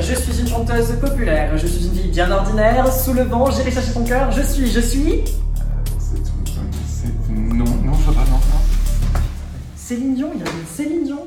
je suis une chanteuse populaire, je suis une fille bien ordinaire, sous le vent, j'irai chercher ton cœur, je suis, je suis... Euh, c'est tout. C'est. Non, non, je vois pas, non, non. Céline Dion, il y a une Céline Dion.